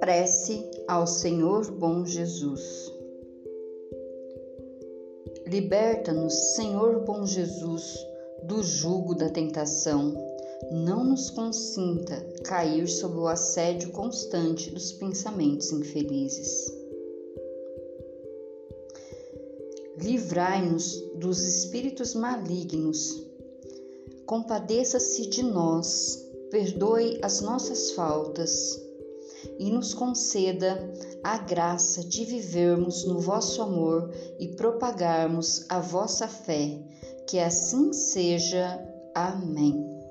Prece ao Senhor bom Jesus. Liberta-nos, Senhor bom Jesus, do jugo da tentação. Não nos consinta cair sob o assédio constante dos pensamentos infelizes. Livrai-nos dos espíritos malignos. Compadeça-se de nós, perdoe as nossas faltas e nos conceda a graça de vivermos no vosso amor e propagarmos a vossa fé. Que assim seja. Amém.